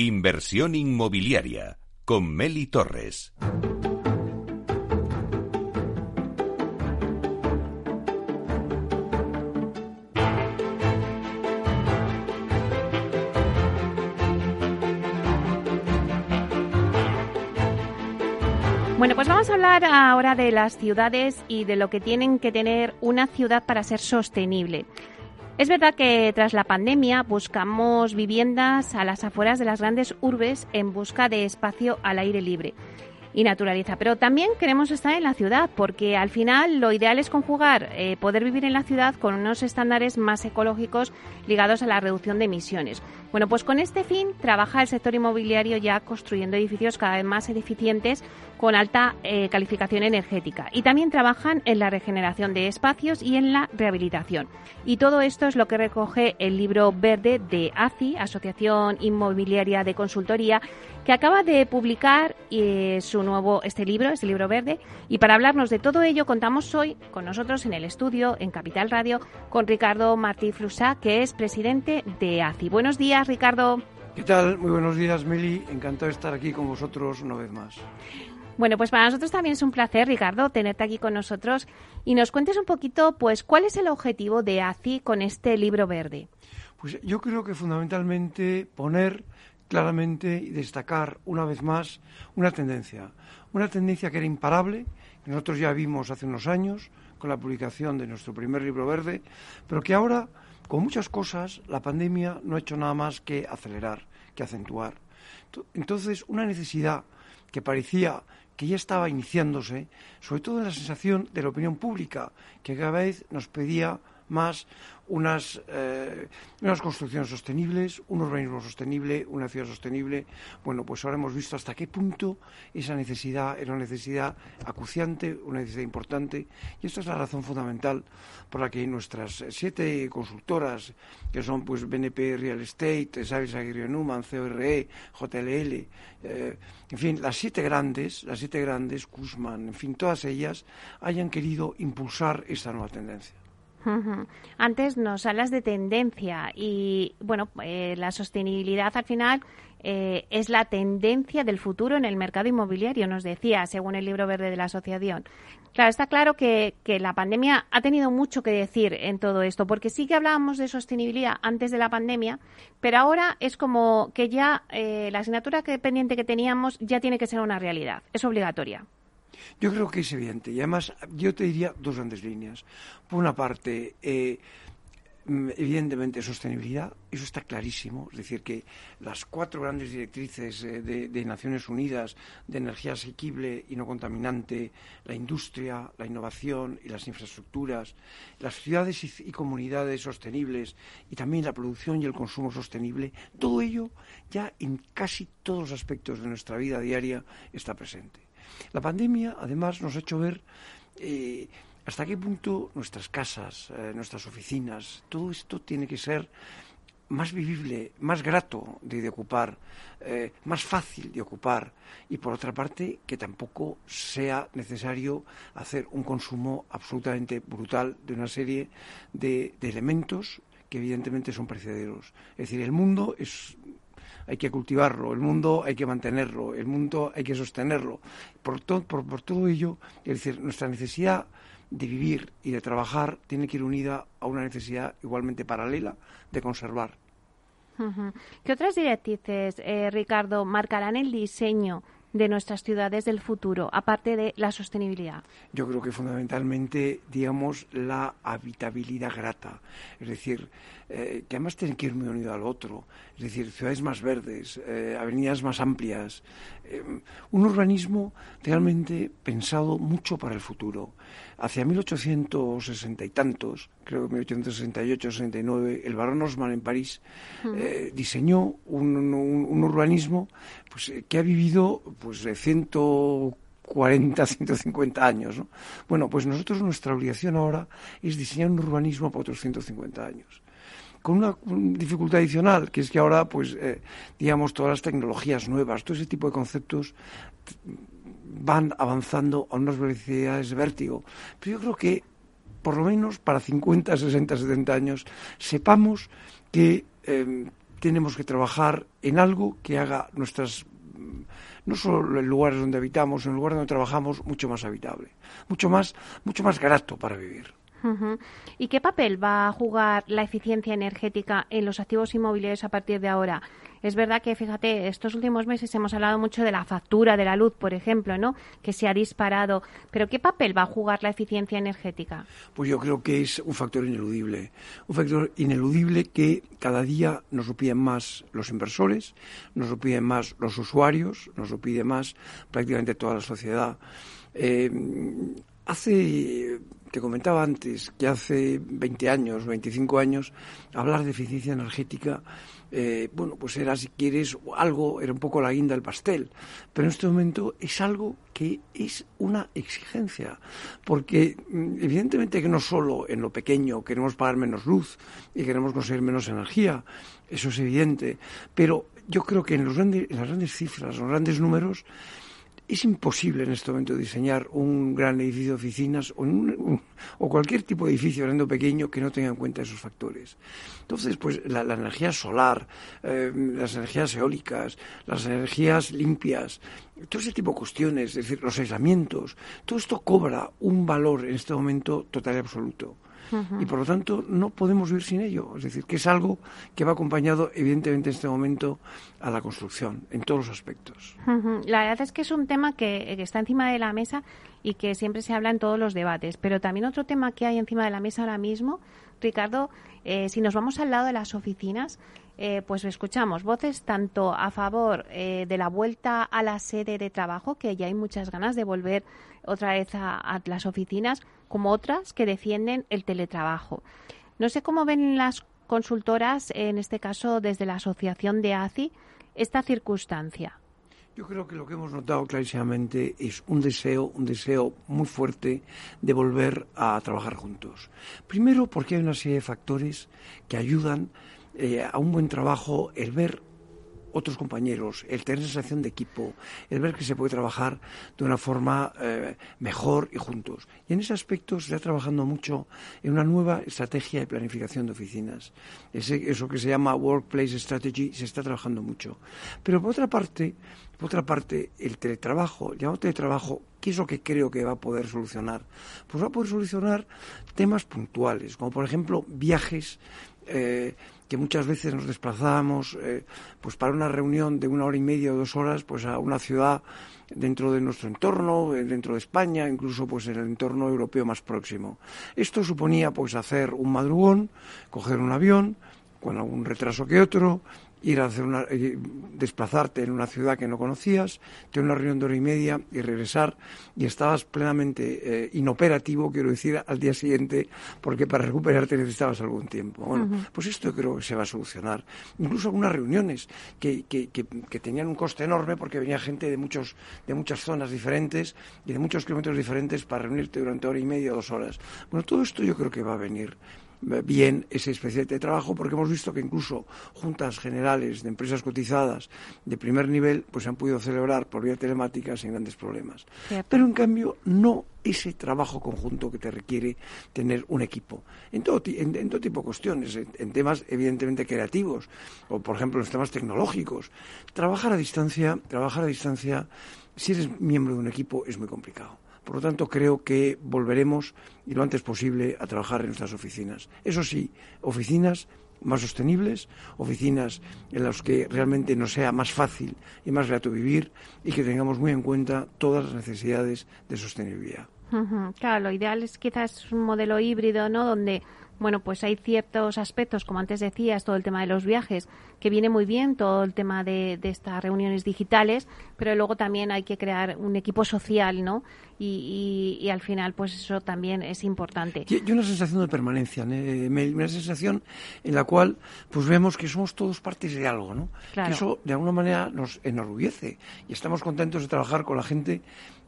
Inversión inmobiliaria con Meli Torres. Bueno, pues vamos a hablar ahora de las ciudades y de lo que tienen que tener una ciudad para ser sostenible. Es verdad que tras la pandemia buscamos viviendas a las afueras de las grandes urbes en busca de espacio al aire libre y naturaleza. Pero también queremos estar en la ciudad porque al final lo ideal es conjugar eh, poder vivir en la ciudad con unos estándares más ecológicos ligados a la reducción de emisiones. Bueno, pues con este fin trabaja el sector inmobiliario ya construyendo edificios cada vez más eficientes con alta eh, calificación energética y también trabajan en la regeneración de espacios y en la rehabilitación. Y todo esto es lo que recoge el libro verde de ACI, Asociación Inmobiliaria de Consultoría, que acaba de publicar eh, su nuevo este libro, este libro verde. Y para hablarnos de todo ello contamos hoy con nosotros en el estudio en Capital Radio con Ricardo Martí Flusá, que es presidente de ACI. Buenos días, Ricardo. ¿Qué tal? Muy buenos días, Meli. Encantado de estar aquí con vosotros una vez más. Bueno, pues para nosotros también es un placer, Ricardo, tenerte aquí con nosotros y nos cuentes un poquito, pues, cuál es el objetivo de ACI con este libro verde. Pues yo creo que fundamentalmente poner claramente y destacar una vez más una tendencia, una tendencia que era imparable, que nosotros ya vimos hace unos años con la publicación de nuestro primer libro verde, pero que ahora, con muchas cosas, la pandemia no ha hecho nada más que acelerar, que acentuar. Entonces, una necesidad que parecía que ya estaba iniciándose, sobre todo en la sensación de la opinión pública, que cada vez nos pedía más unas, eh, unas construcciones sostenibles, un urbanismo sostenible, una ciudad sostenible. Bueno, pues ahora hemos visto hasta qué punto esa necesidad era una necesidad acuciante, una necesidad importante, y esta es la razón fundamental por la que nuestras siete consultoras, que son pues BNP Real Estate, Savis Aguirre Numan, CORE, JLL, eh, en fin, las siete grandes, las siete grandes, Kuzman, en fin, todas ellas hayan querido impulsar esta nueva tendencia. Antes nos hablas de tendencia y, bueno, eh, la sostenibilidad al final eh, es la tendencia del futuro en el mercado inmobiliario, nos decía, según el libro verde de la asociación. Claro, está claro que, la pandemia ha tenido mucho que decir en todo esto, porque sí que hablábamos de sostenibilidad antes de la pandemia, pero ahora es como que ya eh, la asignatura pendiente que teníamos ya tiene que ser una realidad, es obligatoria. Yo creo que es evidente. Y además, yo te diría dos grandes líneas. Por una parte, eh, mm, evidentemente sostenibilidad, eso está clarísimo, es decir, que las cuatro grandes directrices eh, de, Naciones Unidas de energía asequible y no contaminante, la industria, la innovación y las infraestructuras, las ciudades y, y comunidades sostenibles y también la producción y el consumo sostenible, todo ello ya en casi todos los aspectos de nuestra vida diaria está presente. La pandemia, además, nos ha hecho ver eh, hasta qué punto nuestras casas, eh, nuestras oficinas, todo esto tiene que ser más vivible, más grato de, ocupar, eh, más fácil de ocupar y por otra parte que tampoco sea necesario hacer un consumo absolutamente brutal de una serie de, de elementos que evidentemente son precederos. Es decir, el mundo es hay que cultivarlo, el mundo hay que mantenerlo, el mundo hay que sostenerlo. Por, por, todo ello, es decir, nuestra necesidad de vivir y de trabajar tiene que ir unida a una necesidad igualmente paralela de conservar. ¿Qué otras directrices, eh, Ricardo, marcarán el diseño de nuestras ciudades del futuro, aparte de la sostenibilidad? Yo creo que fundamentalmente, digamos, la habitabilidad grata. Es decir, eh, que además tiene que ir muy unido al otro. Es decir, ciudades más verdes, eh, avenidas más amplias. Eh, un urbanismo realmente pensado mucho para el futuro. Hacia 1860 y tantos, creo que 1868-69, el barón Osman en París diseñó un, un, urbanismo pues, que ha vivido pues, de 140, 150 años. ¿no? Bueno, pues nosotros nuestra obligación ahora es diseñar un urbanismo para otros 150 años con una dificultad adicional, que es que ahora, pues, eh, digamos, todas las tecnologías nuevas, todo ese tipo de conceptos van avanzando a unas velocidades de vértigo. Pero yo creo que, por lo menos para 50, 60, 70 años, sepamos que em, tenemos que trabajar en algo que haga nuestras no solo en lugares donde habitamos, en el lugar donde trabajamos, mucho más habitable, mucho más, mucho más grato para vivir. ¿Y qué papel va a jugar la eficiencia energética en los activos inmobiliarios a partir de ahora? Es verdad que, fíjate, estos últimos meses hemos hablado mucho de la factura de la luz, por ejemplo, ¿no? Que se ha disparado. Pero ¿qué papel va a jugar la eficiencia energética? Pues yo creo que es un factor ineludible. Un factor ineludible que cada día nos lo piden más los inversores, nos lo piden más los usuarios, nos lo pide más prácticamente toda la sociedad. Eh, hace te comentaba antes que hace 20 años, 25 años, hablar de eficiencia energética eh, bueno, pues era, si quieres, algo, era un poco la guinda del pastel. Pero en este momento es algo que es una exigencia, porque mm, evidentemente que no solo en lo pequeño queremos pagar menos luz y queremos conseguir menos energía, eso es evidente, pero yo creo que en, los en las grandes cifras, en los grandes números, es imposible en este momento diseñar un gran edificio de oficinas o, cualquier tipo de edificio grande o pequeño que no tenga en cuenta esos factores. Entonces, pues la, energía solar, eh, las energías eólicas, las energías limpias, todo ese tipo de cuestiones, es decir, los aislamientos, todo esto cobra un valor en este momento total y absoluto y por lo tanto no podemos vivir sin ello. Es decir, que es algo que va acompañado evidentemente en este momento a la construcción, en todos los aspectos. La verdad es que es un tema que, está encima de la mesa y que siempre se habla en todos los debates. Pero también otro tema que hay encima de la mesa ahora mismo, Ricardo, eh, si nos vamos al lado de las oficinas, eh, pues escuchamos voces tanto a favor eh, de la vuelta a la sede de trabajo, que ya hay muchas ganas de volver otra vez a, las oficinas, como otras que defienden el teletrabajo. No sé cómo ven las consultoras, en este caso desde la asociación de ACI, esta circunstancia. Yo creo que lo que hemos notado clarísimamente es un deseo, un deseo muy fuerte de volver a trabajar juntos. Primero porque hay una serie de factores que ayudan eh, a un buen trabajo el ver otros compañeros, el tener sensación de equipo, el ver que se puede trabajar de una forma eh, mejor y juntos. Y en ese aspecto se está trabajando mucho en una nueva estrategia de planificación de oficinas. eso que se llama Workplace Strategy se está trabajando mucho. Pero por otra parte, por otra parte, el teletrabajo, el llamado teletrabajo, ¿qué es lo que creo que va a poder solucionar? Pues va a poder solucionar temas puntuales, como por ejemplo viajes. Eh, que muchas veces nos desplazábamos eh, pues para una reunión de una hora y media o dos horas pues a una ciudad dentro de nuestro entorno, eh, dentro de España, incluso pues en el entorno europeo más próximo. Esto suponía pues hacer un madrugón, coger un avión con algún retraso que otro, ir a hacer una, desplazarte en una ciudad que no conocías, tener una reunión de hora y media y regresar y estabas plenamente eh, inoperativo, quiero decir, al día siguiente, porque para recuperarte necesitabas algún tiempo. Bueno, pues esto creo que se va a solucionar. Incluso algunas reuniones que, que, que, que, tenían un coste enorme porque venía gente de, muchos, de muchas zonas diferentes y de muchos kilómetros diferentes para reunirte durante hora y media o dos horas. Bueno, todo esto yo creo que va a venir bien ese especial de trabajo porque hemos visto que incluso juntas generales de empresas cotizadas de primer nivel pues se han podido celebrar por vía telemática sin grandes problemas. Pero en cambio no ese trabajo conjunto que te requiere tener un equipo en todo, en, todo tipo de cuestiones, en, temas evidentemente creativos o por ejemplo en los temas tecnológicos. Trabajar a distancia, trabajar a distancia, si eres miembro de un equipo es muy complicado por lo tanto, creo que volveremos y lo antes posible a trabajar en nuestras oficinas. Eso sí, oficinas más sostenibles, oficinas en las que realmente nos sea más fácil y más grato vivir y que tengamos muy en cuenta todas las necesidades de sostenibilidad. Claro, lo ideal es quizás un modelo híbrido, ¿no? Donde bueno, pues hay ciertos aspectos, como antes decías, todo el tema de los viajes, que viene muy bien, todo el tema de, estas reuniones digitales, pero luego también hay que crear un equipo social, ¿no? Y, al final, pues eso también es importante. Y, una sensación de permanencia, una sensación en la cual, pues vemos que somos todos partes de algo, ¿no? Que eso, de alguna manera, nos enorgullece y estamos contentos de trabajar con la gente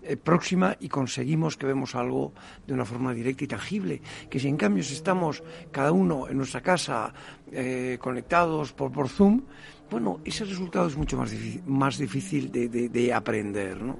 eh, próxima y conseguimos que vemos algo de una forma directa y tangible. Que si en cambio si estamos cada uno en nuestra casa eh, conectados por, por Zoom, bueno, ese resultado es mucho más difícil, más difícil de, aprender, ¿no?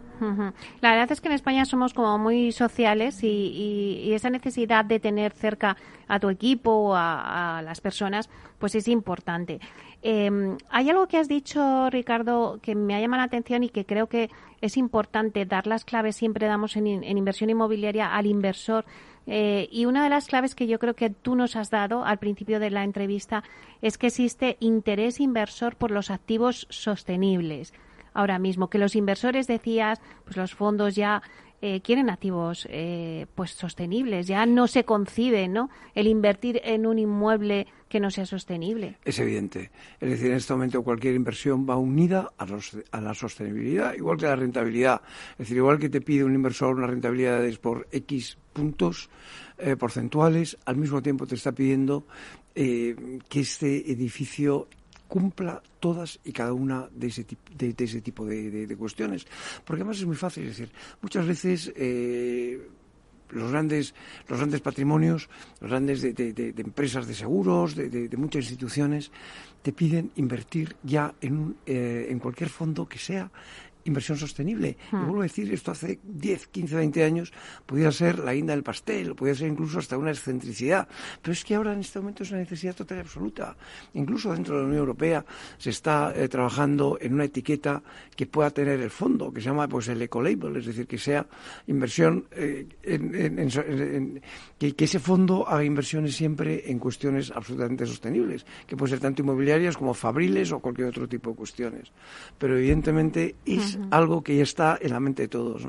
La verdad es que en España somos como muy sociales y, esa necesidad de tener cerca a tu equipo o a, las personas, pues es importante. Em, hay algo que has dicho, Ricardo, que me ha llamado la atención y que creo que es importante dar las claves, siempre damos en, en inversión inmobiliaria al inversor eh, y una de las claves que yo creo que tú nos has dado al principio de la entrevista es que existe interés inversor por los activos sostenibles. Ahora mismo, que los inversores, decías, pues los fondos ya eh, quieren activos eh, pues sostenibles. Ya no se concibe, ¿no? El invertir en un inmueble que no sea sostenible. Es evidente. Es decir, en este momento cualquier inversión va unida a, a la sostenibilidad, igual que la rentabilidad. Es decir, igual que te pide un inversor una rentabilidad por X puntos eh, porcentuales, al mismo tiempo te está pidiendo que este edificio cumpla todas y cada una de ese, de, ese tipo de, cuestiones. Porque además es muy fácil, es decir, muchas veces eh, los grandes, los grandes patrimonios, los grandes de, empresas de seguros, de, muchas instituciones, te piden invertir ya en, eh, en cualquier fondo que sea inversión sostenible. Y hmm. vuelvo a decir, esto hace 10, 15, 20 años podía ser la guinda del pastel, podía ser incluso hasta una excentricidad. Pero es que ahora en este momento es una necesidad total y absoluta. Incluso dentro de la Unión Europea se está eh, trabajando en una etiqueta que pueda tener el fondo, que se llama pues el ecolabel, es decir, que sea inversión, eh, en, que, que, ese fondo haga inversiones siempre en cuestiones absolutamente sostenibles, que pueden ser tanto inmobiliarias como fabriles o cualquier otro tipo de cuestiones. Pero evidentemente es algo que ya está en la mente de todos.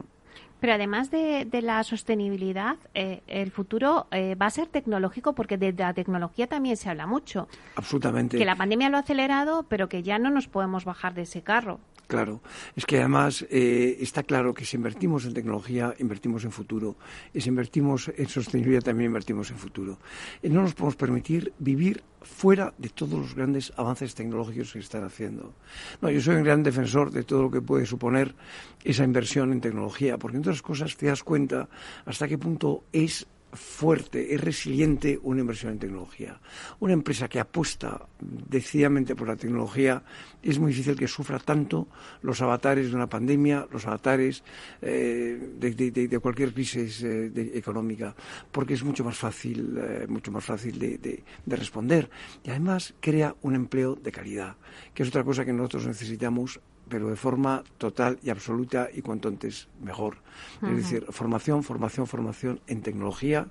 Pero además de, la sostenibilidad, eh, el futuro eh, va a ser tecnológico porque de la tecnología también se habla mucho. Absolutamente. Que la pandemia lo ha acelerado, pero que ya no nos podemos bajar de ese carro. Claro, es que además eh, está claro que si invertimos en tecnología, invertimos en futuro. Y si invertimos en sostenibilidad, también invertimos en futuro. Y no nos podemos permitir vivir fuera de todos los grandes avances tecnológicos que están haciendo. No, yo soy un gran defensor de todo lo que puede suponer esa inversión en tecnología, porque entre otras cosas te das cuenta hasta qué punto es fuerte, es resiliente una inversión en tecnología. Una empresa que apuesta decididamente por la tecnología es muy difícil que sufra tanto los avatares de una pandemia, los avatares eh, de, cualquier crisis eh, económica, porque es mucho más fácil, eh, mucho más fácil de, responder y además crea un empleo de calidad, que es otra cosa que nosotros necesitamos pero de forma total y absoluta y cuanto antes mejor. Es decir, formación, formación, formación en tecnología,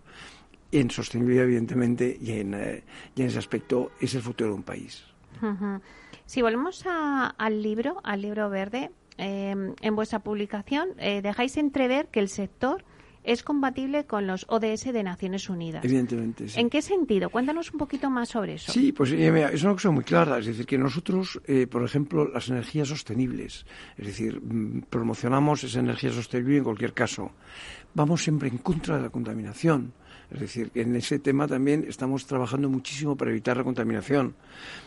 en sostenibilidad, evidentemente, y en, eh, en ese aspecto es el futuro de un país. Si volvemos al libro, al libro verde, eh, en vuestra publicación eh, dejáis entrever que el sector es compatible con los ODS de Naciones Unidas. Evidentemente, sí. ¿En qué sentido? Cuéntanos un poquito más sobre eso. Sí, pues eh, es una cosa muy clara. Es decir, que nosotros, eh, por ejemplo, las energías sostenibles, es decir, mm, promocionamos esa energía sostenible en cualquier caso. Vamos siempre en contra de la contaminación. Es decir, que en ese tema también estamos trabajando muchísimo para evitar la contaminación.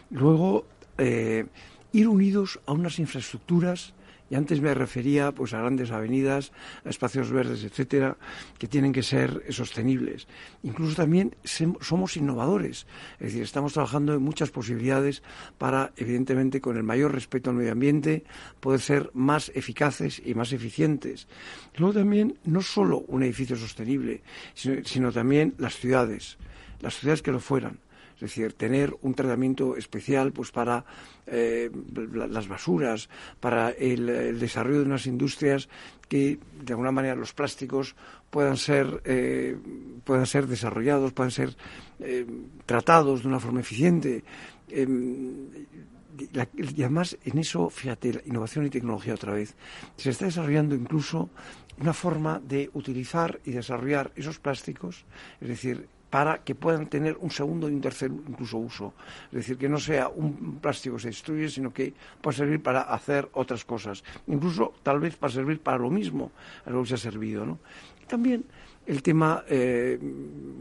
Luego, eh, ir unidos a unas infraestructuras y antes me refería pues a grandes avenidas, a espacios verdes, etcétera, que tienen que ser sostenibles. Incluso también somos innovadores, es decir, estamos trabajando en muchas posibilidades para, evidentemente, con el mayor respeto al medio ambiente, poder ser más eficaces y más eficientes. Luego también no solo un edificio sostenible, sino también las ciudades, las ciudades que lo fueran es decir, tener un tratamiento especial pues para eh, las basuras, para el, desarrollo de unas industrias que de alguna manera los plásticos puedan ser eh, puedan ser desarrollados, puedan ser eh, tratados de una forma eficiente. Em, y además en eso, fíjate, innovación y tecnología otra vez, se está desarrollando incluso una forma de utilizar y desarrollar esos plásticos, es decir, para que puedan tener un segundo y un tercer incluso uso. Es decir, que no sea un plástico que se destruye, sino que pueda servir para hacer otras cosas. Incluso tal vez para servir para lo mismo a lo que se ha servido. ¿no? también el tema, eh,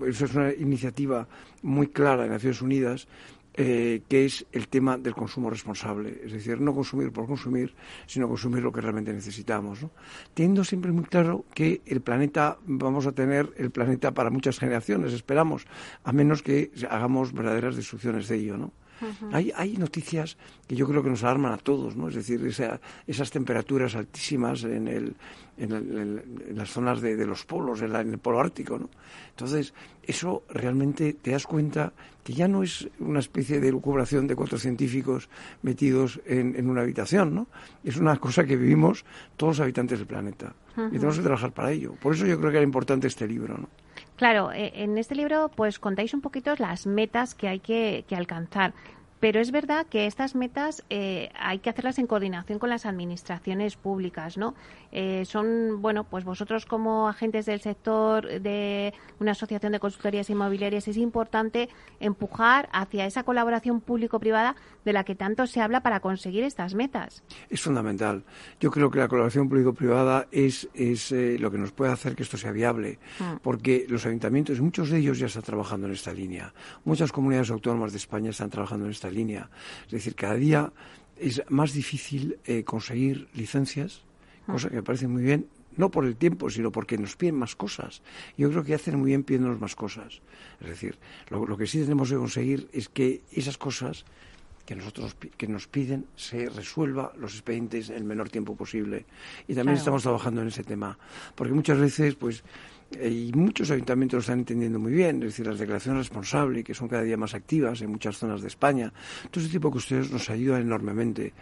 eso es una iniciativa muy clara de Naciones Unidas, eh, que es el tema del consumo responsable, es decir, no consumir por consumir, sino consumir lo que realmente necesitamos. ¿no? Teniendo siempre muy claro que el planeta, vamos a tener el planeta para muchas generaciones, esperamos, a menos que hagamos verdaderas destrucciones de ello. ¿no? Hay, hay noticias que yo creo que nos alarman a todos, ¿no? Es decir, esas temperaturas altísimas en, el, en, las zonas de, los polos, en, el polo ártico, ¿no? Entonces, eso realmente te das cuenta que ya no es una especie de lucubración de cuatro científicos metidos en, una habitación, ¿no? Es una cosa que vivimos todos los habitantes del planeta. Y tenemos que trabajar para ello. Por eso yo creo que era importante este libro, ¿no? Claro, eh, en este libro pues contáis un poquito las metas que hay que, que alcanzar. Pero es verdad que estas metas eh, hay que hacerlas en coordinación con las administraciones públicas, ¿no? Eh, son, bueno, pues vosotros como agentes del sector de una asociación de consultorías inmobiliarias es importante empujar hacia esa colaboración público-privada de la que tanto se habla para conseguir estas metas. Es fundamental. Yo creo que la colaboración público-privada es, es eh, lo que nos puede hacer que esto sea viable, mm. porque los ayuntamientos, muchos de ellos ya están trabajando en esta línea. Muchas comunidades autónomas de España están trabajando en esta línea. Es decir, cada día es más difícil eh, conseguir licencias, cosa que me parece muy bien, no por el tiempo, sino porque nos piden más cosas. Yo creo que hacen muy bien pidiéndonos más cosas. Es decir, lo, que sí tenemos que conseguir es que esas cosas que nosotros que nos piden se resuelva los expedientes en el menor tiempo posible. Y también estamos trabajando en ese tema, porque muchas veces, pues, y muchos ayuntamientos lo están entendiendo muy bien, es decir, las declaraciones responsables, que son cada día más activas en muchas zonas de España, todo ese tipo de cuestiones nos ayudan enormemente.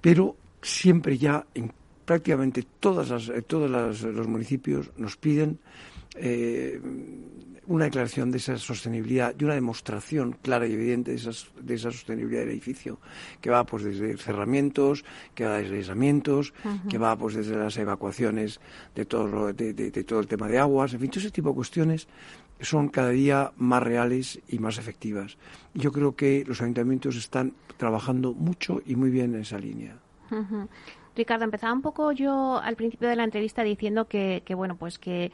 Pero siempre ya en prácticamente todas las, eh, todos los municipios nos piden eh, una declaración de esa sostenibilidad y una demostración clara y evidente de, de esa sostenibilidad del edificio, que va pues desde cerramientos, que va desde aislamientos, que va pues desde las evacuaciones de todo, de, todo el tema de aguas, en fin, todo ese tipo de cuestiones son cada día más reales y más efectivas. Yo creo que los ayuntamientos están trabajando mucho y muy bien en esa línea. Ricardo, empezaba un poco yo al principio de la entrevista diciendo que, que bueno, pues que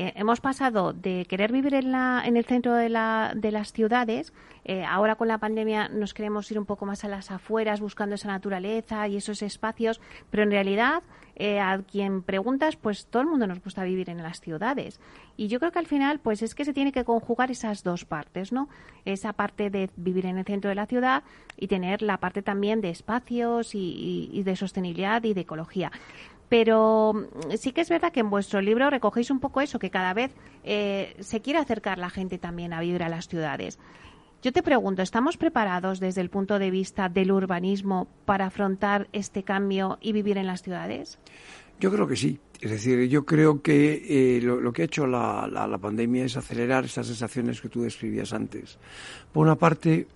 eh, hemos pasado de querer vivir en, la, en el centro de, la, de las ciudades, eh, ahora con la pandemia nos queremos ir un poco más a las afueras buscando esa naturaleza y esos espacios, pero en realidad eh, a quien preguntas, pues todo el mundo nos gusta vivir en las ciudades. Y yo creo que al final, pues es que se tiene que conjugar esas dos partes, ¿no? Esa parte de vivir en el centro de la ciudad y tener la parte también de espacios y de sostenibilidad y de ecología. Pero mm, sí que es verdad que en vuestro libro recogéis un poco eso, que cada vez eh, se quiere acercar la gente también a vivir a las ciudades. Yo te pregunto, ¿estamos preparados desde el punto de vista del urbanismo para afrontar este cambio y vivir en las ciudades? Yo creo que sí. Es decir, yo creo que eh, lo, que ha hecho la, la, pandemia es acelerar esas sensaciones que tú describías antes. Por una parte,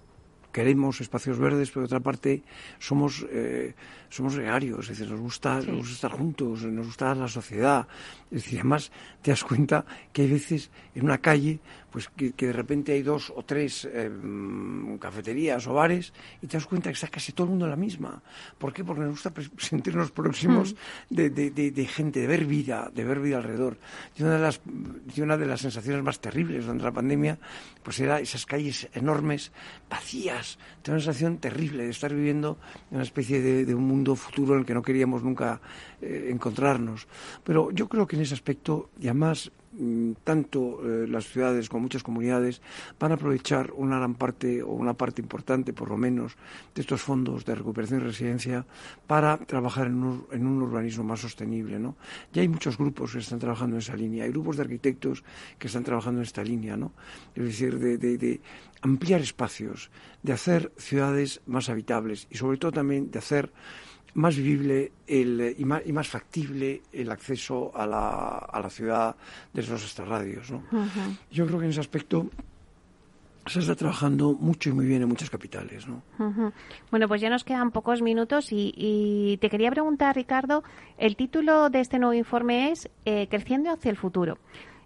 queremos espacios verdes, pero por otra parte, somos eh, somos gregarios, es decir, nos gusta, nos gusta estar juntos, nos gusta la sociedad. Es decir, además te das cuenta que hay veces en una calle pues que, de repente hay dos o tres em, cafeterías o bares y te das cuenta que está casi todo el mundo en la misma. ¿Por qué? Porque nos gusta sentirnos próximos mm. de, de, gente, de ver vida, de ver vida alrededor. Y una de las, una de las sensaciones más terribles durante la pandemia pues era esas calles enormes, vacías. Tengo una sensación terrible de estar viviendo en una especie de un mundo futuro en el que no queríamos nunca eh, encontrarnos. Pero yo creo que en ese aspecto, y además mm, tanto eh, las ciudades como muchas comunidades van a aprovechar una gran parte o una parte importante por lo menos de estos fondos de recuperación y residencia para trabajar en un, urbanismo más sostenible. ¿no? Ya hay muchos grupos que están trabajando en esa línea, hay grupos de arquitectos que están trabajando en esta línea, ¿no? es decir, de ampliar espacios, de hacer ciudades más habitables y sobre todo también de hacer más vivible el, y, más, y, más, factible el acceso a la, a la ciudad desde los extrarradios. ¿no? Yo creo que en ese aspecto se está trabajando mucho y muy bien en muchas capitales. ¿no? Bueno, pues ya nos quedan pocos minutos y, y, te quería preguntar, Ricardo, el título de este nuevo informe es eh, Creciendo hacia el futuro.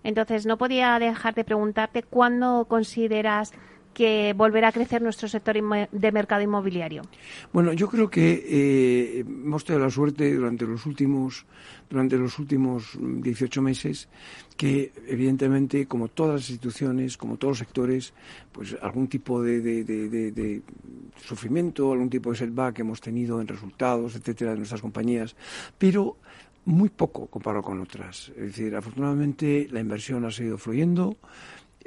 Entonces, no podía dejar de preguntarte cuándo consideras que volverá a crecer nuestro sector de mercado inmobiliario? Bueno, yo creo que eh, hemos tenido la suerte durante los últimos durante los últimos 18 meses que evidentemente como todas las instituciones como todos los sectores pues algún tipo de, de sufrimiento algún tipo de setback hemos tenido en resultados etcétera de nuestras compañías pero muy poco comparado con otras es decir afortunadamente la inversión ha seguido fluyendo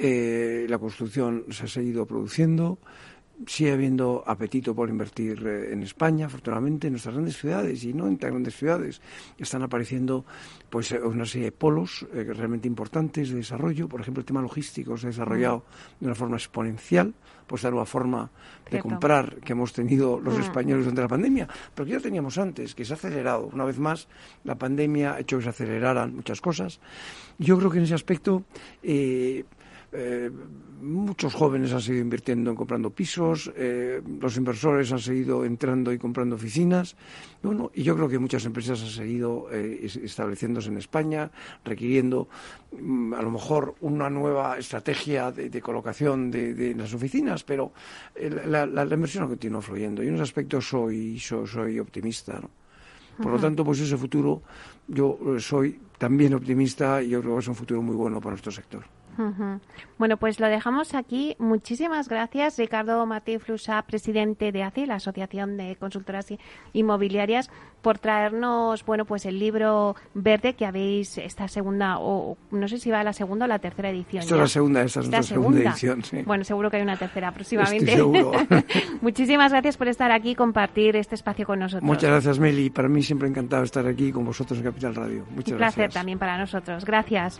eh, la construcción se ha seguido produciendo, sigue habiendo apetito por invertir eh, en España, afortunadamente, en nuestras grandes ciudades y no en tan grandes ciudades. Están apareciendo pues eh, una serie de polos eh, realmente importantes de desarrollo. Por ejemplo, el tema logístico se ha desarrollado de una forma exponencial, pues la nueva forma de comprar que hemos tenido los españoles durante la pandemia, pero que ya teníamos antes, que se ha acelerado. Una vez más, la pandemia ha hecho que se aceleraran muchas cosas. Yo creo que en ese aspecto eh, muchos jóvenes han seguido invirtiendo en comprando pisos, eh, los inversores han seguido entrando y comprando oficinas, bueno, y yo creo que muchas empresas han seguido eh, estableciéndose en España, requiriendo mm, a lo mejor una nueva estrategia de, colocación de, las oficinas, pero la, la, inversión continúa fluyendo. Y en ese aspecto soy, soy, optimista. Por lo tanto, pues ese futuro, yo soy también optimista y yo creo que es un futuro muy bueno para nuestro sector. Bueno, pues lo dejamos aquí. Muchísimas gracias, Ricardo Martín Flusa, presidente de ACI, la Asociación de Consultoras Inmobiliarias, por traernos, bueno, pues el libro verde que habéis esta segunda, o no sé si va a la segunda o la tercera edición. Esta es la segunda, esta es la segunda, edición, sí. Bueno, seguro que hay una tercera próximamente. seguro. Muchísimas gracias por estar aquí y compartir este espacio con nosotros. Muchas gracias, Meli. Para mí siempre encantado estar aquí con vosotros en Capital Radio. Muchas Un gracias. También para nosotros. Gracias.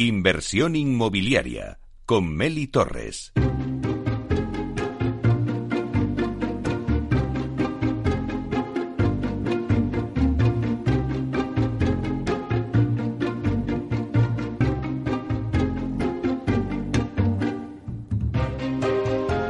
Inversión inmobiliaria con Meli Torres.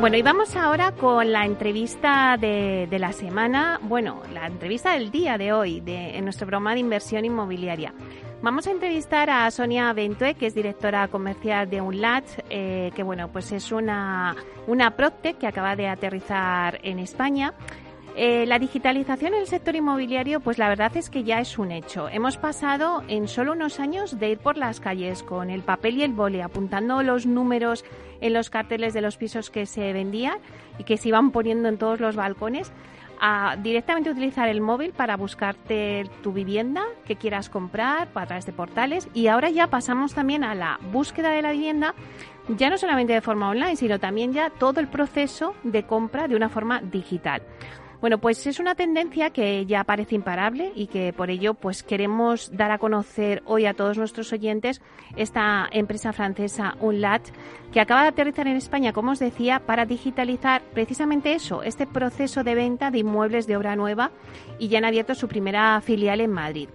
Bueno, y vamos ahora con la entrevista de, la semana, bueno, la entrevista del día de hoy de, en nuestro programa de inversión inmobiliaria. Vamos a entrevistar a Sonia Bentue, que es directora comercial de UNLAT, eh, que bueno, pues es una, una Proctec que acaba de aterrizar en España. Eh, la digitalización en el sector inmobiliario, pues la verdad es que ya es un hecho. Hemos pasado en solo unos años de ir por las calles con el papel y el boli, apuntando los números en los carteles de los pisos que se vendían y que se iban poniendo en todos los balcones, a directamente utilizar el móvil para buscarte tu vivienda que quieras comprar a través de portales y ahora ya pasamos también a la búsqueda de la vivienda ya no solamente de forma online, sino también ya todo el proceso de compra de una forma digital. Bueno, pues es una tendencia que ya parece imparable y que por ello pues queremos dar a conocer hoy a todos nuestros oyentes esta empresa francesa Unlat que acaba de aterrizar en España, como os decía, para digitalizar precisamente eso, este proceso de venta de inmuebles de obra nueva y ya han abierto su primera filial en Madrid.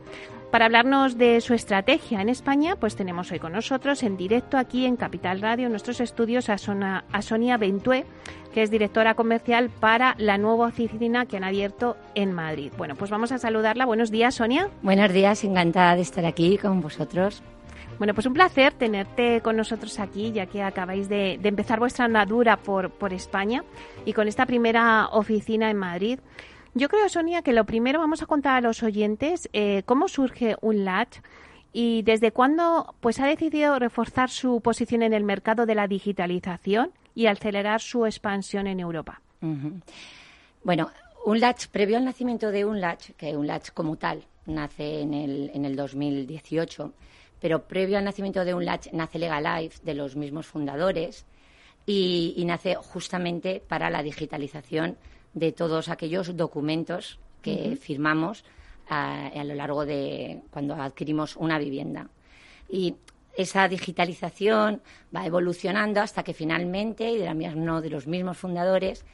Para hablarnos de su estrategia en España, pues tenemos hoy con nosotros en directo aquí en Capital Radio, en nuestros estudios, a, Sona, a Sonia Bentue, que es directora comercial para la nueva oficina que han abierto en Madrid. Bueno, pues vamos a saludarla. Buenos días, Sonia. Buenos días, encantada de estar aquí con vosotros. Bueno, pues un placer tenerte con nosotros aquí, ya que acabáis de, de empezar vuestra andadura por, por España y con esta primera oficina en Madrid. Yo creo, Sonia, que lo primero vamos a contar a los oyentes eh, cómo surge un LAT y desde cuándo pues ha decidido reforzar su posición en el mercado de la digitalización y acelerar su expansión en Europa. Bueno, un latch, previo al nacimiento de un latch, que un latch como tal nace en el, en el 2018, pero previo al nacimiento de un latch nace Legalife, de los mismos fundadores, y nace justamente para la digitalización de todos aquellos documentos que uh -huh. firmamos a, a, lo largo de cuando adquirimos una vivienda. Y esa digitalización va evolucionando hasta que finalmente, y de la mano de los mismos fundadores,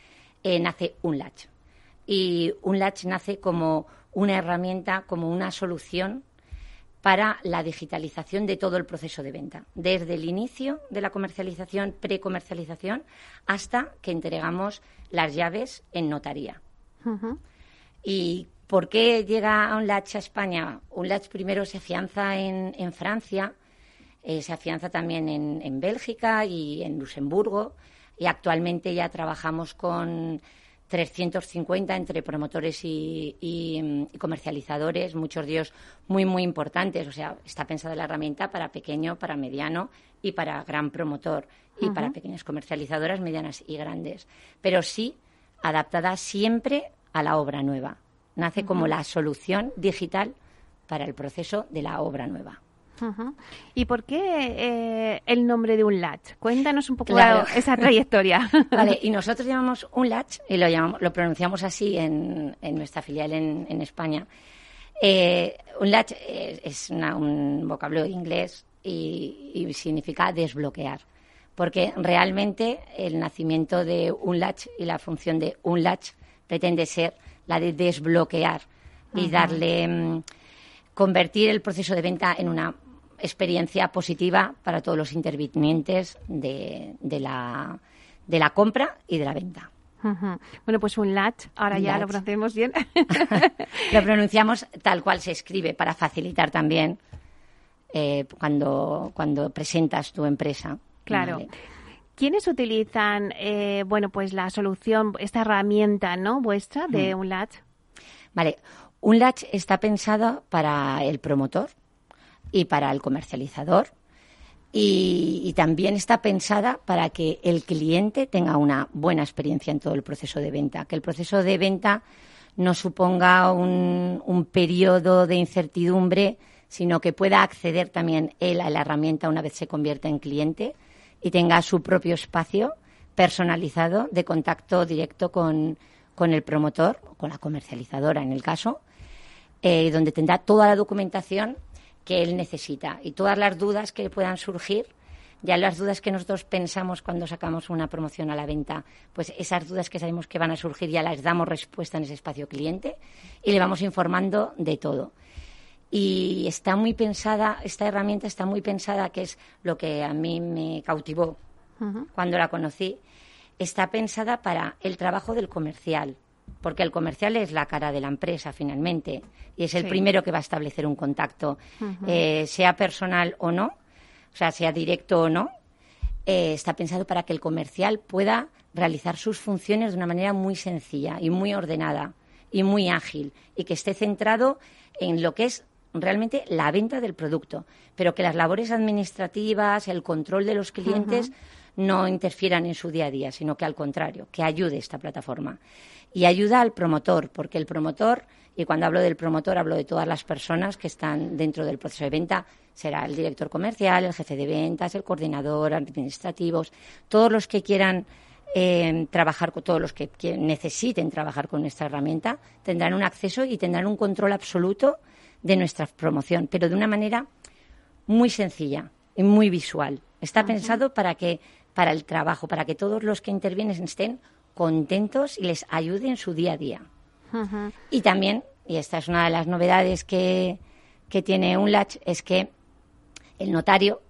eh, nace un latch. Y un latch nace como una herramienta, como una solución para la digitalización de todo el proceso de venta, desde el inicio de la comercialización, precomercialización, hasta que entregamos las llaves en notaría. Uh -huh. ¿Y por qué llega un latch a España? Un latch primero se afianza en, en Francia, eh, se afianza también en, en Bélgica y en Luxemburgo, y actualmente ya trabajamos con 350 entre promotores y, y, y, comercializadores, muchos de ellos muy, muy importantes. O sea, está pensada la herramienta para pequeño, para mediano y para gran promotor y uh -huh. para pequeñas comercializadoras medianas y grandes. Pero sí adaptada siempre a la obra nueva. Nace uh -huh. como la solución digital para el proceso de la obra nueva. ¿Y por qué eh, el nombre de un latch? Cuéntanos un poco claro. esa trayectoria. vale, y nosotros llamamos un latch, y lo, llamamos, lo pronunciamos así en, en nuestra filial en, en España. Eh, un latch es, es una, un vocablo inglés y, y, significa desbloquear. Porque realmente el nacimiento de un latch y la función de un latch pretende ser la de desbloquear y darle. Mm, convertir el proceso de venta en una experiencia positiva para todos los intervinientes de, de, la, de la compra y de la venta. Bueno, pues un latch, ahora un ya lo pronunciamos bien. lo pronunciamos tal cual se escribe para facilitar también eh, cuando, cuando presentas tu empresa. Claro. Vale. ¿Quiénes utilizan, eh, bueno, pues la solución, esta herramienta, ¿no? Vuestra de mm. un latch. Vale. Un latch está pensado para el promotor, y para el comercializador. Y, también está pensada para que el cliente tenga una buena experiencia en todo el proceso de venta, que el proceso de venta no suponga un, periodo de incertidumbre sino que pueda acceder también él a la herramienta una vez se convierta en cliente y tenga su propio espacio personalizado de contacto directo con, el promotor, con la comercializadora en el caso, eh, donde tendrá toda la documentación que él necesita. Y todas las dudas que puedan surgir ya las dudas que nosotros pensamos cuando sacamos una promoción a la venta, pues esas dudas que sabemos que van a surgir ya las damos respuesta en ese espacio cliente y le vamos informando de todo. Y está muy pensada, esta herramienta está muy pensada, que es lo que a mí me cautivó cuando la conocí, está pensada para el trabajo del comercial, porque el comercial es la cara de la empresa finalmente y es el primero que va a establecer un contacto, eh, sea personal o no, o sea, sea directo o no, eh, está pensado para que el comercial pueda realizar sus funciones de una manera muy sencilla y muy ordenada y muy ágil y que esté centrado en lo que es realmente la venta del producto, pero que las labores administrativas, el control de los clientes no interfieran en su día a día, sino que al contrario, que ayude esta plataforma. Y ayuda al promotor, porque el promotor, y cuando hablo del promotor hablo de todas las personas que están dentro del proceso de venta, será el director comercial, el jefe de ventas, el coordinador, administrativos, todos los que quieran eh, trabajar con todos los que, necesiten trabajar con nuestra herramienta tendrán un acceso y tendrán un control absoluto de nuestra promoción, pero de una manera muy sencilla y muy visual. Está pensado para que para el trabajo, para que todos los que intervienen estén contentos y les ayude en su día a día. Y también, y esta es una de las novedades que, que tiene UNLACH, es que el notario,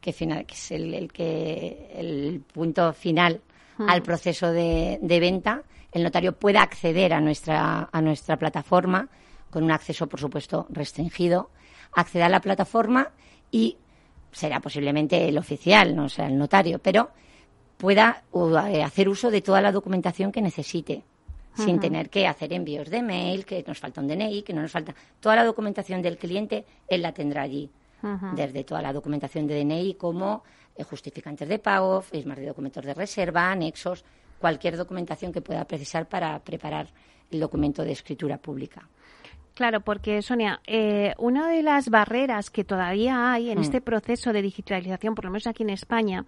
que, final, que es el, que, el punto final al proceso de, venta, el notario pueda acceder a nuestra, a nuestra plataforma con un acceso, por supuesto, restringido, acceder a la plataforma y será posiblemente el oficial, no sea el notario, pero pueda eh, hacer uso de toda la documentación que necesite sin tener que hacer envíos de mail, que nos falta un DNI, que no nos falta. Toda la documentación del cliente, él la tendrá allí desde toda la documentación de DNI como eh, justificantes de pago, firmas de documentos de reserva, anexos, cualquier documentación que pueda precisar para preparar el documento de escritura pública. Claro, porque Sonia, eh, una de las barreras que todavía hay en mm. este proceso de digitalización, por lo menos aquí en España,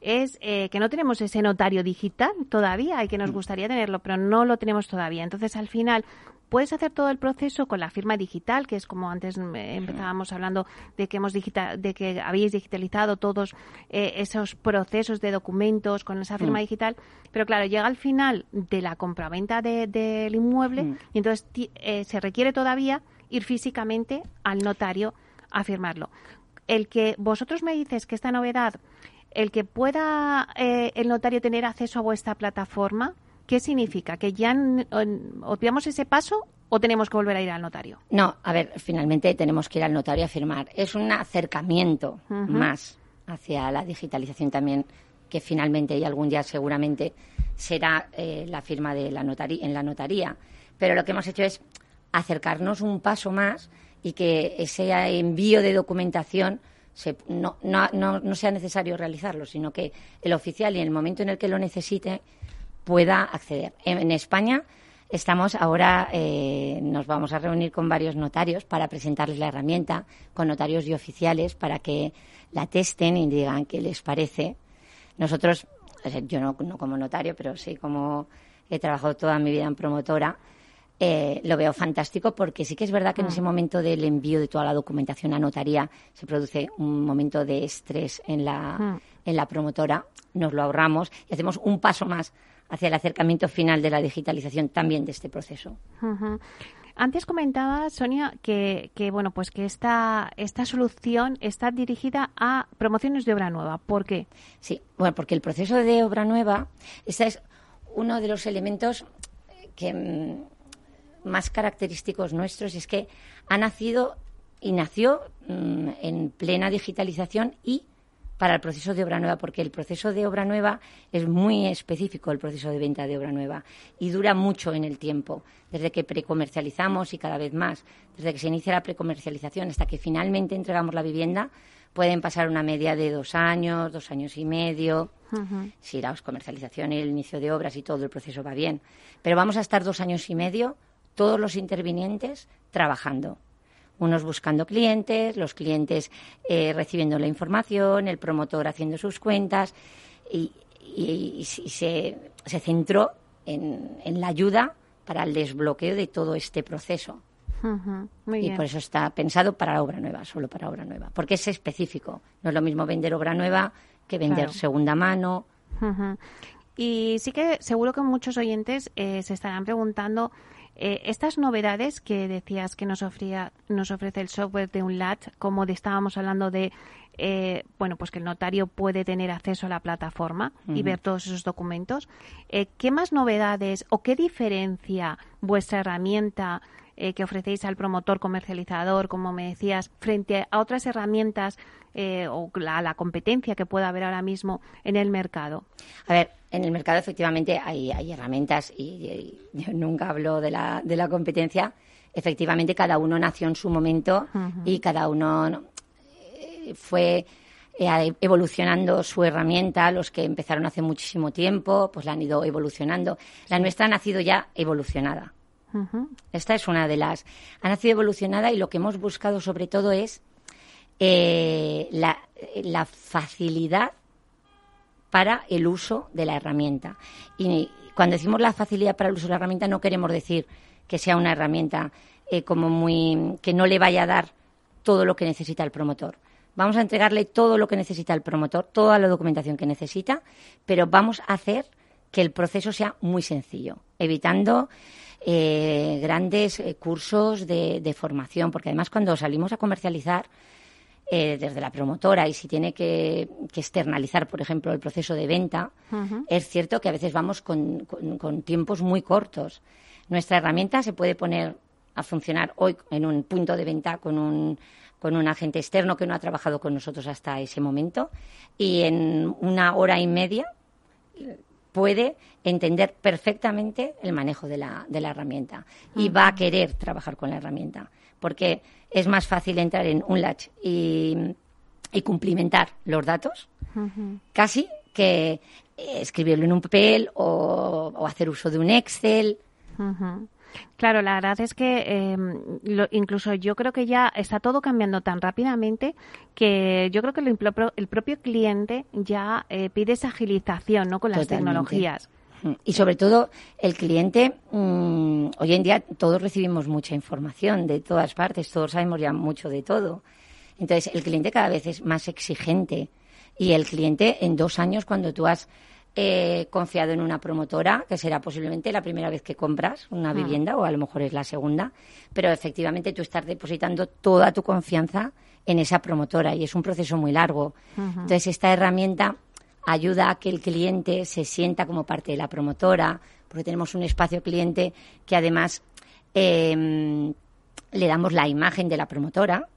es eh, que no tenemos ese notario digital todavía y que nos mm. gustaría tenerlo, pero no lo tenemos todavía. Entonces, al final, puedes hacer todo el proceso con la firma digital, que es como antes empezábamos hablando de que hemos digital, de que habéis digitalizado todos eh, esos procesos de documentos con esa firma mm. digital, pero claro, llega al final de la compraventa del de, inmueble mm. y entonces eh, se requiere todavía ir físicamente al notario a firmarlo. El que vosotros me dices que esta novedad, el que pueda eh, el notario tener acceso a vuestra plataforma, ¿Qué significa? ¿Que ya obviamos ese paso o tenemos que volver a ir al notario? No, a ver, finalmente tenemos que ir al notario a firmar. Es un acercamiento más hacia la digitalización también, que finalmente y algún día seguramente será eh, la firma de la notaría, en la notaría. Pero lo que hemos hecho es acercarnos un paso más y que ese envío de documentación no, no, no, sea necesario realizarlo, sino que el oficial y en el momento en el que lo necesite pueda acceder. En, España estamos ahora, eh, nos vamos a reunir con varios notarios para presentarles la herramienta, con notarios y oficiales, para que la testen y digan qué les parece. Nosotros, yo no, como notario, pero sí como he trabajado toda mi vida en promotora, eh, lo veo fantástico porque sí que es verdad que en ese mm. momento del envío de toda la documentación a notaría se produce un momento de estrés en la, mm. en la promotora, nos lo ahorramos y hacemos un paso más hacia el acercamiento final de la digitalización también de este proceso. Antes comentaba Sonia que, bueno pues que esta esta solución está dirigida a promociones de obra nueva. ¿Por qué? Sí, bueno porque el proceso de obra nueva este es uno de los elementos que mm, más característicos nuestros es que ha nacido y nació mm, en plena digitalización y para el proceso de obra nueva, porque el proceso de obra nueva es muy específico, el proceso de venta de obra nueva, y dura mucho en el tiempo, desde que precomercializamos y cada vez más, desde que se inicia la precomercialización hasta que finalmente entregamos la vivienda, pueden pasar una media de dos años, dos años y medio, si la comercialización y el inicio de obras y todo el proceso va bien. Pero vamos a estar dos años y medio todos los intervinientes trabajando Unos buscando clientes, los clientes eh, recibiendo la información, el promotor haciendo sus cuentas y, se, centró en, la ayuda para el desbloqueo de todo este proceso. y por eso está pensado para obra nueva, solo para obra nueva, porque es específico. No es lo mismo vender obra nueva que vender segunda mano. Y sí que seguro que muchos oyentes eh, se estarán preguntando eh, estas novedades que decías que nos, ofría, nos ofrece el software de un LAT, como estábamos hablando de, eh, bueno, pues que el notario puede tener acceso a la plataforma y ver todos esos documentos. ¿Qué más novedades o qué diferencia vuestra herramienta que ofrecéis al promotor comercializador, como me decías, frente a otras herramientas o a la competencia que pueda haber ahora mismo en el mercado? A ver, en el mercado efectivamente hay, herramientas y, yo nunca hablo de la, de la competencia. Efectivamente, cada uno nació en su momento y cada uno eh, fue eh, evolucionando su herramienta. Los que empezaron hace muchísimo tiempo, pues la han ido evolucionando. La nuestra ha nacido ya evolucionada. Esta es una de las. Ha nacido evolucionada y lo que hemos buscado sobre todo es eh, la, facilidad para el uso de la herramienta. Y cuando decimos la facilidad para el uso de la herramienta no queremos decir que sea una herramienta eh, como muy que no le vaya a dar todo lo que necesita el promotor. Vamos a entregarle todo lo que necesita el promotor, toda la documentación que necesita, pero vamos a hacer que el proceso sea muy sencillo, evitando eh, grandes eh, cursos de, formación, porque además cuando salimos a comercializar eh, desde la promotora y si tiene que, externalizar, por ejemplo, el proceso de venta, es cierto que a veces vamos con, tiempos muy cortos. Nuestra herramienta se puede poner a funcionar hoy en un punto de venta con un, con un agente externo que no ha trabajado con nosotros hasta ese momento y en una hora y media puede entender perfectamente el manejo de la, de la herramienta y va a querer trabajar con la herramienta porque es más fácil entrar en un latch y, cumplimentar los datos, casi que escribirlo en un papel o, hacer uso de un Excel. Claro, la verdad es que em, incluso yo creo que ya está todo cambiando tan rápidamente que yo creo que el, propio cliente ya eh, pide esa agilización ¿no? con las tecnologías. Y sobre todo el cliente, mm, hoy en día todos recibimos mucha información de todas partes, todos sabemos ya mucho de todo. Entonces el cliente cada vez es más exigente y el cliente en dos años cuando tú has eh, confiado en una promotora, que será posiblemente la primera vez que compras una ah. vivienda o a lo mejor es la segunda, pero efectivamente tú estás depositando toda tu confianza en esa promotora y es un proceso muy largo. Entonces esta herramienta ayuda a que el cliente se sienta como parte de la promotora, porque tenemos un espacio cliente que además em, le damos la imagen de la promotora.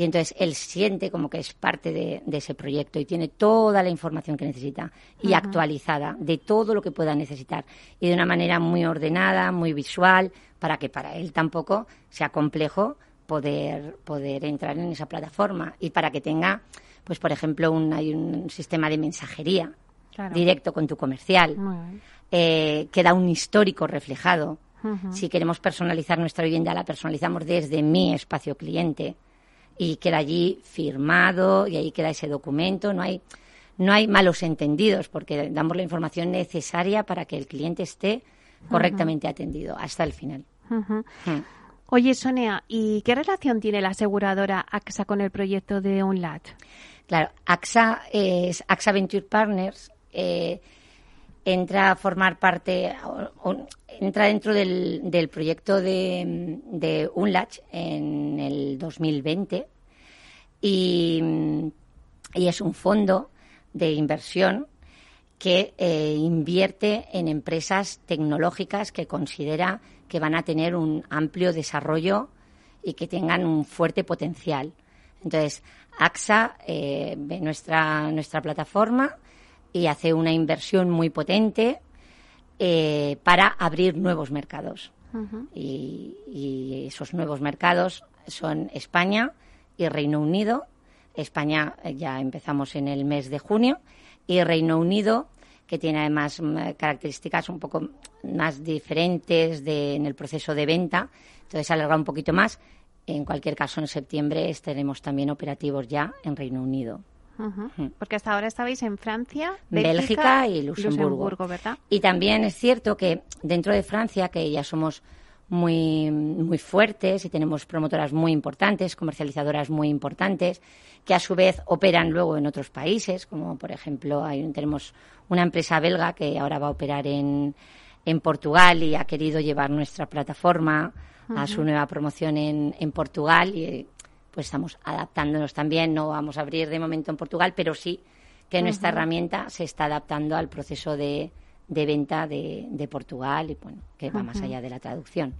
Y entonces él siente como que es parte de, ese proyecto y tiene toda la información que necesita y actualizada de todo lo que pueda necesitar y de una manera muy ordenada, muy visual, para que para él tampoco sea complejo poder, poder entrar en esa plataforma y para que tenga pues por ejemplo, un, hay un sistema de mensajería directo con tu comercial, eh, que da un histórico reflejado. Si queremos personalizar nuestra vivienda, la personalizamos desde mi espacio cliente y queda allí firmado y ahí queda ese documento. No hay, no hay malos entendidos porque damos la información necesaria para que el cliente esté correctamente atendido hasta el final. Oye, Sonia, ¿y qué relación tiene la aseguradora AXA con el proyecto de UNLAT? Claro, AXA es AXA Venture Partners. Eh, entra a formar parte, entra dentro del, proyecto de, de UNLACH en el 2020 y, es un fondo de inversión que eh, invierte en empresas tecnológicas que considera que van a tener un amplio desarrollo y que tengan un fuerte potencial. Entonces, AXA eh, ve nuestra, nuestra plataforma y hace una inversión muy potente eh, para abrir nuevos mercados. y, esos nuevos mercados son España y Reino Unido. España eh, ya empezamos en el mes de junio y Reino Unido que tiene además mm, características un poco más diferentes de, en el proceso de venta, entonces alarga un poquito más en cualquier caso, en septiembre estaremos también operativos ya en Reino Unido. Porque hasta ahora estabais en Francia, Bélgica, y Luxemburgo. ¿verdad? Y también es cierto que dentro de Francia, que ya somos muy, muy fuertes y tenemos promotoras muy importantes, comercializadoras muy importantes, que a su vez operan luego en otros países, como por ejemplo hay, tenemos una empresa belga que ahora va a operar en, en Portugal y ha querido llevar nuestra plataforma a su nueva promoción en, en Portugal y pues estamos adaptándonos también. No vamos a abrir de momento en Portugal, pero sí que nuestra herramienta se está adaptando al proceso de, de venta de, de, Portugal y bueno, que va más allá de la traducción.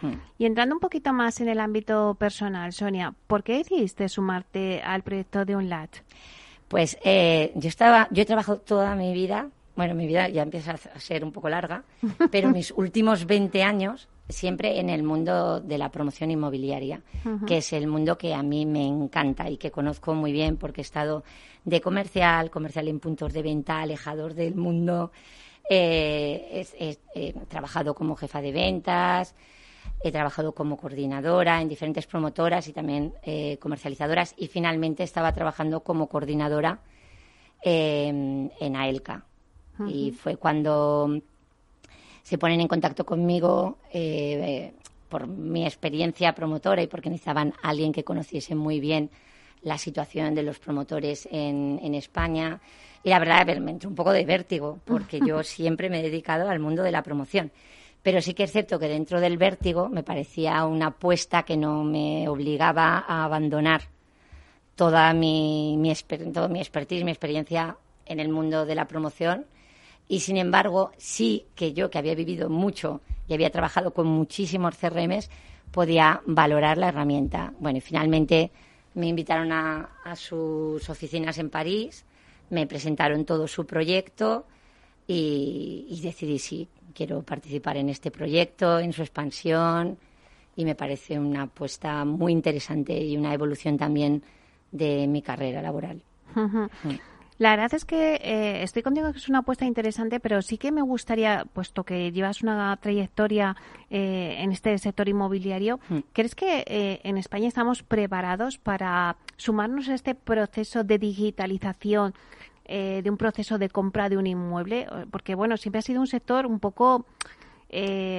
Hmm. Y entrando un poquito más en el ámbito personal, Sonia, ¿por qué decidiste sumarte al proyecto de UNLAT? Pues eh, yo estaba, yo he trabajado toda mi vida, bueno, mi vida ya empieza a ser un poco larga, pero mis últimos 20 años siempre en el mundo de la promoción inmobiliaria, que es el mundo que a mí me encanta y que conozco muy bien porque he estado de comercial, comercial en puntos de venta, alejados del mundo. Eh, he, trabajado como jefa de ventas, he trabajado como coordinadora en diferentes promotoras y también eh, comercializadoras y finalmente estaba trabajando como coordinadora en AELCA. Y fue cuando se ponen en contacto conmigo eh, por mi experiencia promotora y porque necesitaban a alguien que conociese muy bien la situación de los promotores en, en España. Y la verdad, me entró un poco de vértigo, porque yo siempre me he dedicado al mundo de la promoción. Pero sí que es cierto que dentro del vértigo me parecía una apuesta que no me obligaba a abandonar toda mi, mi, todo mi expertise, mi experiencia en el mundo de la promoción y sin embargo, sí que yo, que había vivido mucho y había trabajado con muchísimos CRMs, podía valorar la herramienta. Bueno, y finalmente me invitaron a, sus oficinas en París, me presentaron todo su proyecto y, y, decidí sí, quiero participar en este proyecto, en su expansión y me parece una apuesta muy interesante y una evolución también de mi carrera laboral. La verdad es que eh, estoy contigo que es una apuesta interesante, pero sí que me gustaría, puesto que llevas una trayectoria eh, en este sector inmobiliario, mm. ¿crees que eh, en España estamos preparados para sumarnos a este proceso de digitalización? de un proceso de compra de un inmueble, porque bueno, siempre ha sido un sector un poco,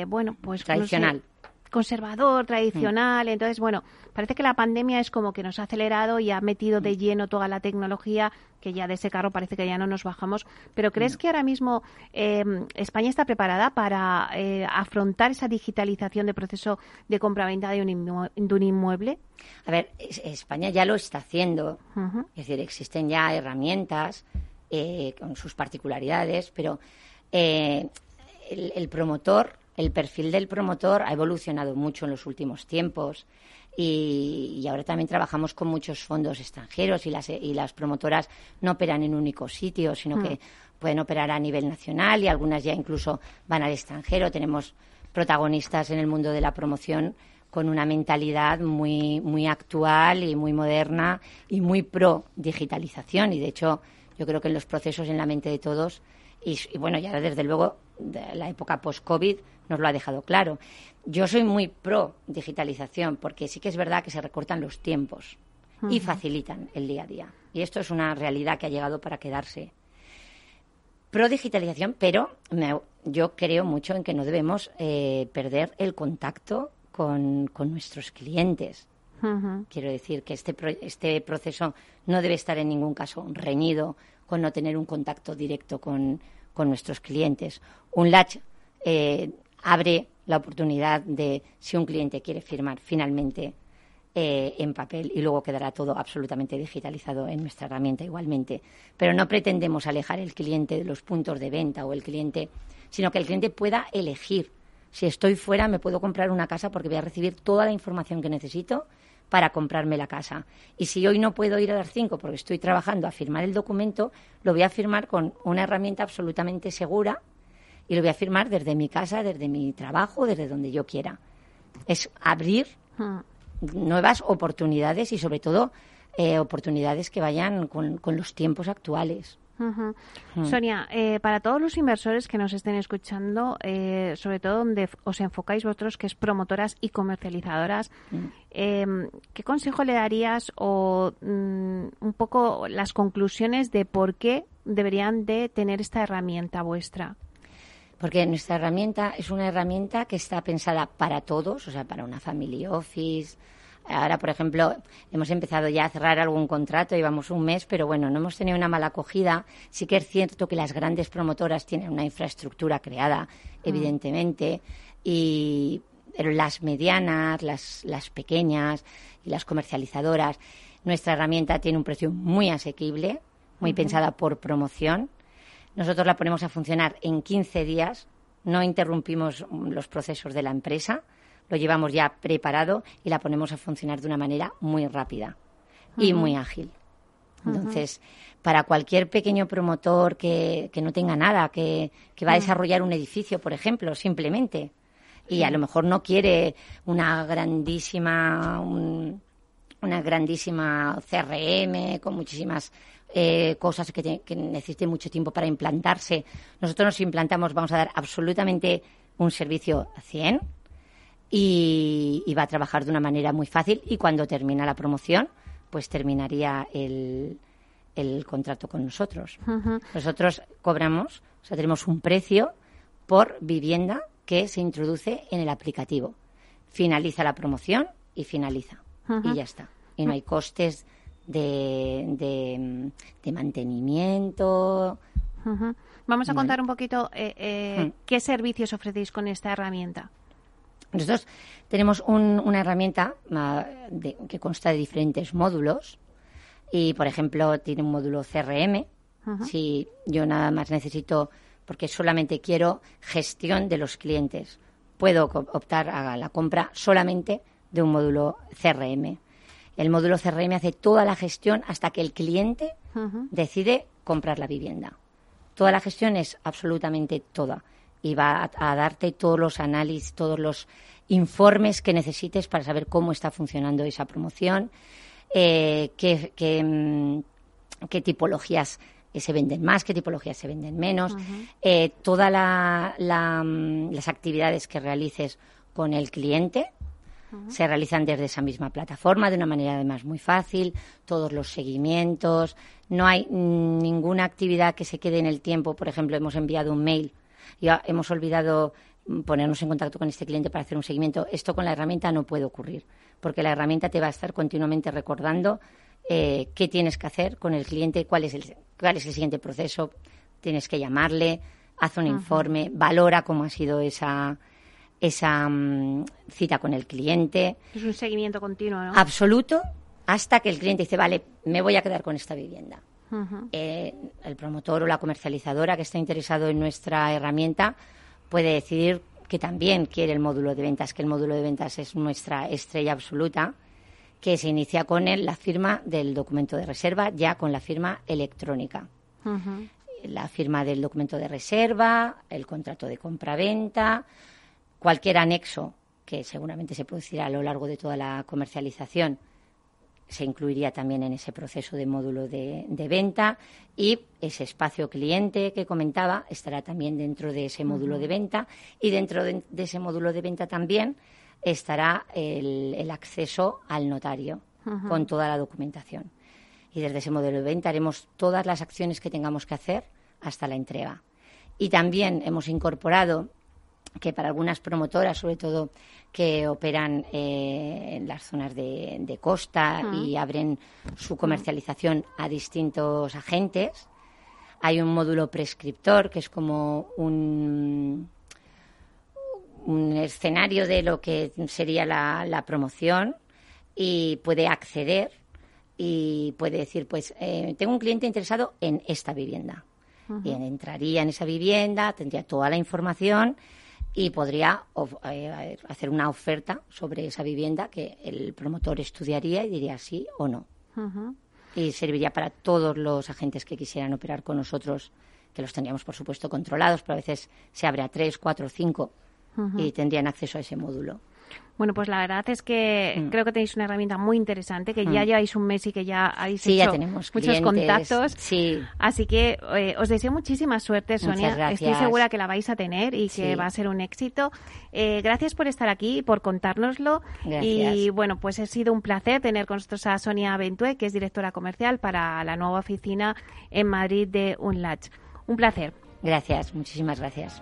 bueno, pues tradicional conservador, tradicional. Entonces, bueno, parece que la pandemia es como que nos ha acelerado y ha metido de lleno toda la tecnología, que ya de ese carro parece que ya no nos bajamos. Pero ¿crees que ahora mismo em, España está preparada para eh, afrontar esa digitalización del proceso de compra-venta de, un inmueble? A ver, España ya lo está haciendo. Es decir, existen ya herramientas eh, con sus particularidades, pero eh, el promotor el perfil del promotor ha evolucionado mucho en los últimos tiempos y, ahora también trabajamos con muchos fondos extranjeros y las, y las promotoras no operan en un único sitio, sino que hmm. pueden operar a nivel nacional y algunas ya incluso van al extranjero. Tenemos protagonistas en el mundo de la promoción con una mentalidad muy, muy actual y muy moderna y muy pro digitalización. Y de hecho, yo creo que en los procesos en la mente de todos, y, y bueno, ya desde luego de la época post-COVID nos lo ha dejado claro. Yo soy muy pro digitalización porque sí que es verdad que se recortan los tiempos y facilitan el día a día. Y esto es una realidad que ha llegado para quedarse. Pro digitalización, pero yo creo mucho en que no debemos eh, perder el contacto con, nuestros clientes. Quiero decir que este, este proceso no debe estar en ningún caso reñido no tener un contacto directo con, con nuestros clientes. Un latch eh, abre la oportunidad de, si un cliente quiere firmar finalmente eh, en papel y luego quedará todo absolutamente digitalizado en nuestra herramienta igualmente. Pero no pretendemos alejar el cliente de los puntos de venta o el cliente, sino que el cliente pueda elegir. Si estoy fuera, me puedo comprar una casa porque voy a recibir toda la información que necesito para comprarme la casa. Y si hoy no puedo ir a las cinco porque estoy trabajando a firmar el documento, lo voy a firmar con una herramienta absolutamente segura y lo voy a firmar desde mi casa, desde mi trabajo, desde donde yo quiera. Es abrir hmm. nuevas oportunidades y sobre todo eh, oportunidades que vayan con, los tiempos actuales. Ujú. Sonia, eh, para todos los inversores que nos estén escuchando, eh, sobre todo donde os enfocáis vosotros, que es promotoras y comercializadoras, eh, ¿qué consejo le darías o mm, un poco las conclusiones de por qué deberían de tener esta herramienta vuestra? Porque nuestra herramienta es una herramienta que está pensada para todos, o sea, para una family office. Ahora, por ejemplo, hemos empezado ya a cerrar algún contrato, llevamos un mes, pero bueno, no hemos tenido una mala acogida. Sí que es cierto que las grandes promotoras tienen una infraestructura creada, evidentemente, y pero las medianas, las, las pequeñas y las comercializadoras, nuestra herramienta tiene un precio muy asequible, muy pensada por promoción. Nosotros la ponemos a funcionar en 15 días, no interrumpimos mm, los procesos de la empresa, lo llevamos ya preparado y la ponemos a funcionar de una manera muy rápida y muy ágil. Entonces, para cualquier pequeño promotor que, que no tenga nada, que, que va a desarrollar un edificio, por ejemplo, simplemente, y a lo mejor no quiere una grandísima, un- una grandísima CRM con muchísimas eh, cosas que, te- que necesite mucho tiempo para implantarse. Nosotros nos implantamos, vamos a dar absolutamente un servicio 100 y, y va a trabajar de una manera muy fácil y cuando termina la promoción, pues terminaría el, el contrato con nosotros. Nosotros cobramos, o sea, tenemos un precio por vivienda que se introduce en el aplicativo. Finaliza la promoción y finaliza. Y ya está. Y no hay costes de, de, de mantenimiento. Vamos a contar un poquito eh, eh, Hmm. qué servicios ofrecéis con esta herramienta. Nosotros tenemos un- una herramienta de- que consta de diferentes módulos y, por ejemplo, tiene un módulo CRM. Si yo nada más necesito, porque solamente quiero gestión de los clientes, puedo optar a la compra solamente de un módulo CRM. El módulo CRM hace toda la gestión hasta que el cliente decide comprar la vivienda. Toda la gestión es absolutamente toda y va a, a darte todos los análisis, todos los informes que necesites para saber cómo está funcionando esa promoción, eh, qué, qué, mm, qué tipologías se venden más, qué tipologías se venden menos, eh, todas la, la, mm, las actividades que realices con el cliente, se realizan desde esa misma plataforma de una manera además muy fácil, todos los seguimientos, no hay ninguna actividad que se quede en el tiempo, por ejemplo, hemos enviado un mail y ah, hemos olvidado mm, ponernos en contacto con este cliente para hacer un seguimiento. Esto con la herramienta no puede ocurrir, porque la herramienta te va a estar continuamente recordando eh, qué tienes que hacer con el cliente, cuál es el, cuál es el siguiente proceso, tienes que llamarle, haz un informe, valora cómo ha sido esa, esa mm, cita con el cliente, Es un seguimiento continuo, ¿no? absoluto, hasta que el cliente dice, vale, me voy a quedar con esta vivienda. Eh, el promotor o la comercializadora que está interesado en nuestra herramienta puede decidir que también quiere el módulo de ventas, que el módulo de ventas es nuestra estrella absoluta, que se inicia con el- la firma del documento de reserva, ya con la firma electrónica. La firma del documento de reserva, el contrato de compra-venta, cualquier anexo que seguramente se producirá a lo largo de toda la comercialización se incluiría también en ese proceso de módulo de, de venta y ese espacio cliente que comentaba estará también dentro de ese módulo de venta y dentro de, de ese módulo de venta también estará el, el acceso al notario con toda la documentación. Y desde ese modelo de venta haremos todas las acciones que tengamos que hacer hasta la entrega. Y también hemos incorporado que para algunas promotoras, sobre todo que operan eh, en las zonas de, de costa y abren su comercialización a distintos agentes, hay un módulo prescriptor que es como un, un escenario de lo que sería la, la promoción y puede acceder y puede decir, pues eh, tengo un cliente interesado en esta vivienda. Y entraría en esa vivienda, tendría toda la información y podría of- eh, hacer una oferta sobre esa vivienda que el promotor estudiaría y diría sí o no. Y serviría para todos los agentes que quisieran operar con nosotros, que los tendríamos, por supuesto, controlados, pero a veces se abre a tres, cuatro, cinco y tendrían acceso a ese módulo. Bueno, pues la verdad es que Mm. creo que tenéis una herramienta muy interesante, que Mm. ya lleváis un mes y que ya habéis Sí, ya hecho tenemos muchos clientes. contactos. Sí. Así que eh, os deseo muchísima suerte, Muchas Sonia. Estoy segura que la vais a tener y que va a ser un éxito. Eh, gracias por estar aquí y por contárnoslo. Gracias. Y bueno, pues ha sido un placer tener con nosotros a Sonia Bentue, que es directora comercial para la nueva oficina en Madrid de Unlatch. Un placer. Gracias, muchísimas gracias.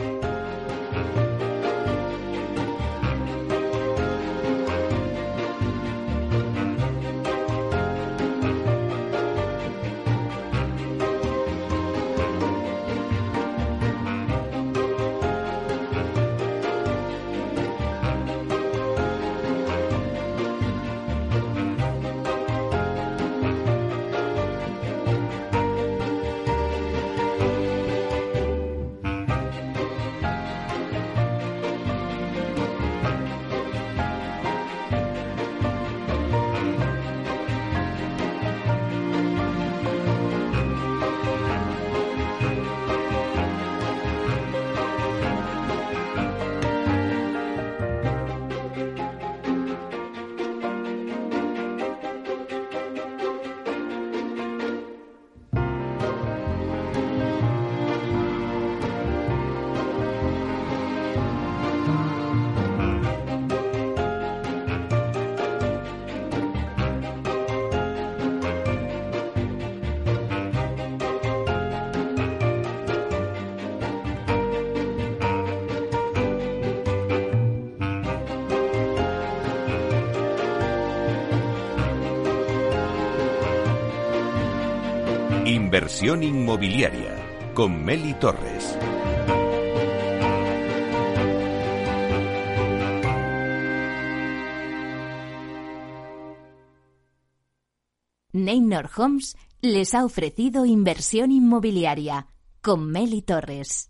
Inversión inmobiliaria con Meli Torres. Neynor Homes les ha ofrecido inversión inmobiliaria con Meli Torres.